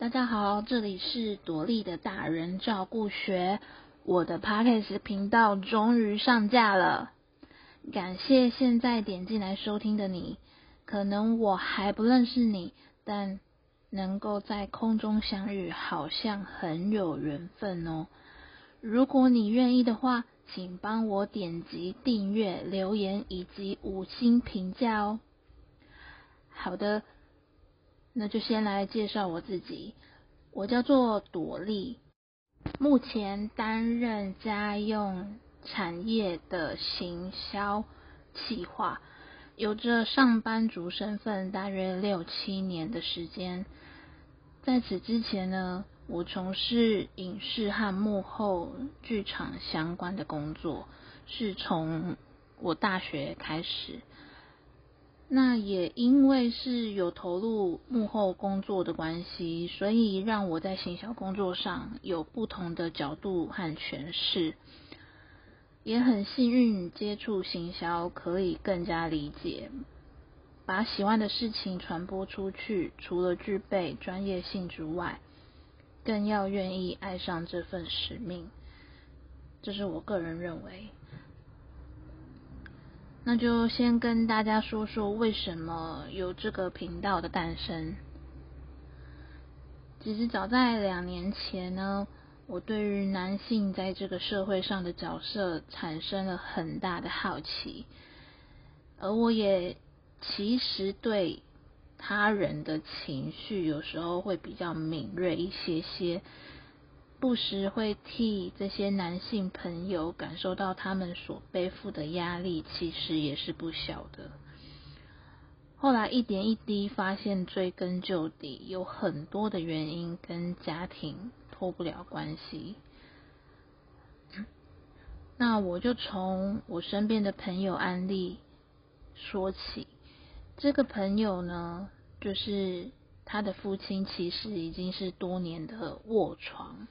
大家好，这里是朵莉的大人照顾学，我的 podcast 频道终于上架了，感谢现在点进来收听的你。可能我还不认识你，但能够在空中相遇，好像很有缘分哦。如果你愿意的话，请帮我点击订阅、留言以及五星评价哦。好的。那就先来介绍我自己，我叫做朵莉，目前担任家用产业的行销企划，有着上班族身份，大约六七年的时间。在此之前呢，我从事影视和幕后剧场相关的工作，是从我大学开始。那也因为是有投入幕后工作的关系，所以让我在行销工作上有不同的角度和诠释。也很幸运接触行销，可以更加理解，把喜欢的事情传播出去，除了具备专业性之外，更要愿意爱上这份使命。这是我个人认为。那就先跟大家说说为什么有这个频道的诞生。其实早在两年前呢，我对于男性在这个社会上的角色产生了很大的好奇，而我也其实对他人的情绪有时候会比较敏锐一些些。不时会替这些男性朋友感受到他们所背负的压力，其实也是不小的。后来一点一滴发现，追根究底，有很多的原因跟家庭脱不了关系。那我就从我身边的朋友案例说起。这个朋友呢，就是他的父亲，其实已经是多年的卧床。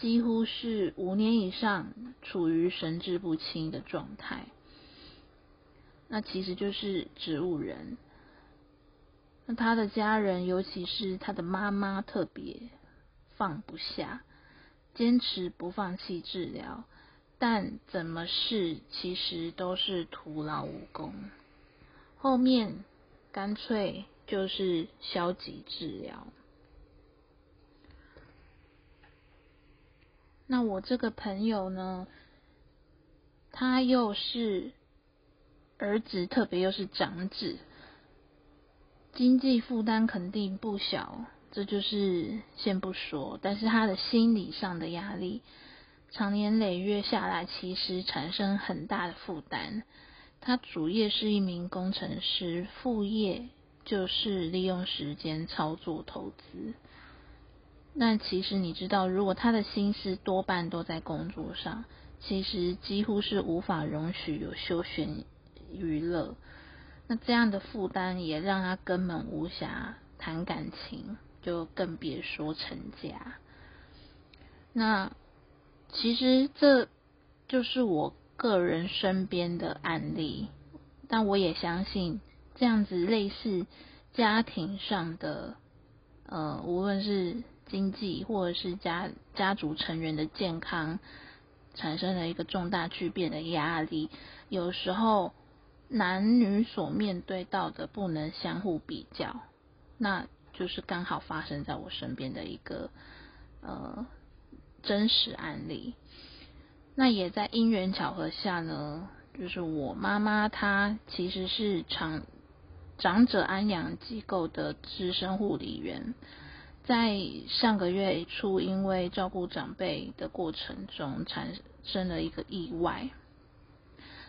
几乎是五年以上处于神志不清的状态，那其实就是植物人。那他的家人，尤其是他的妈妈，特别放不下，坚持不放弃治疗，但怎么试，其实都是徒劳无功。后面干脆就是消极治疗。那我这个朋友呢，他又是儿子，特别又是长子，经济负担肯定不小，这就是先不说。但是他的心理上的压力，长年累月下来，其实产生很大的负担。他主业是一名工程师，副业就是利用时间操作投资。那其实你知道，如果他的心思多半都在工作上，其实几乎是无法容许有休闲娱乐。那这样的负担也让他根本无暇谈感情，就更别说成家。那其实这就是我个人身边的案例，但我也相信这样子类似家庭上的，呃，无论是。经济或者是家家族成员的健康产生了一个重大巨变的压力，有时候男女所面对到的不能相互比较，那就是刚好发生在我身边的一个呃真实案例。那也在因缘巧合下呢，就是我妈妈她其实是长长者安养机构的资深护理员。在上个月初，因为照顾长辈的过程中产生了一个意外，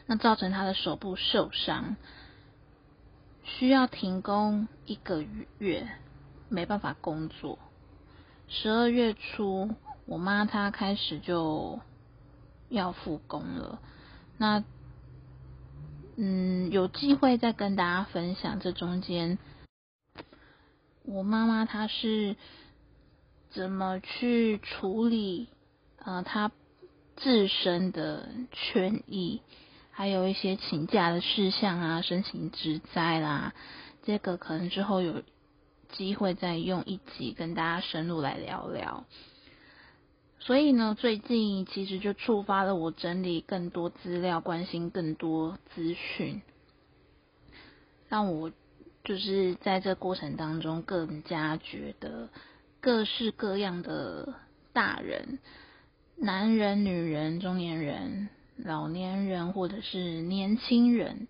那造成他的手部受伤，需要停工一个月，没办法工作。十二月初，我妈她开始就要复工了。那嗯，有机会再跟大家分享这中间。我妈妈她是怎么去处理呃她自身的权益，还有一些请假的事项啊，申请职灾啦，这个可能之后有机会再用一集跟大家深入来聊聊。所以呢，最近其实就触发了我整理更多资料、关心更多资讯，让我就是在这过程当中更加觉得各式各样的大人、男人、女人、中年人、老年人或者是年轻人，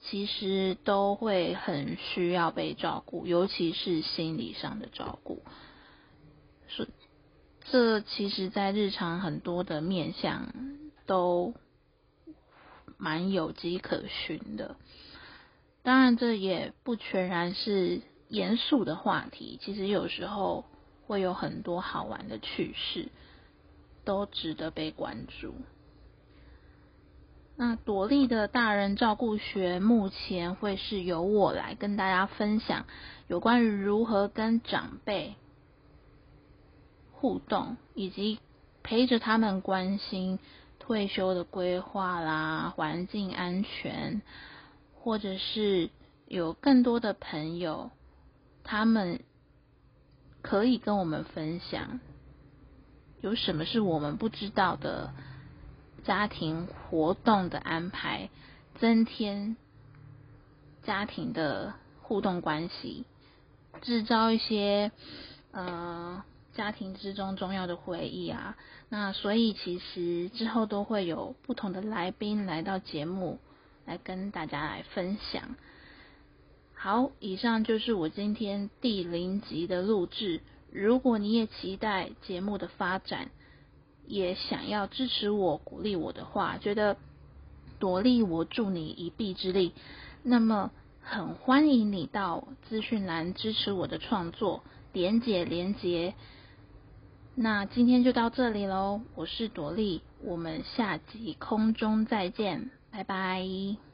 其实都会很需要被照顾，尤其是心理上的照顾。是。这其实，在日常很多的面相都蛮有迹可循的。当然，这也不全然是严肃的话题，其实有时候会有很多好玩的趣事，都值得被关注。那朵莉的大人照顾学，目前会是由我来跟大家分享有关于如何跟长辈。互动，以及陪着他们关心退休的规划啦、环境安全，或者是有更多的朋友，他们可以跟我们分享有什么是我们不知道的家庭活动的安排，增添家庭的互动关系，制造一些呃。家庭之中重要的回忆啊，那所以其实之后都会有不同的来宾来到节目，来跟大家来分享。好，以上就是我今天第零集的录制。如果你也期待节目的发展，也想要支持我、鼓励我的话，觉得朵莉我助你一臂之力，那么很欢迎你到资讯栏支持我的创作，点解连接。那今天就到这里喽，我是朵莉，我们下集空中再见，拜拜。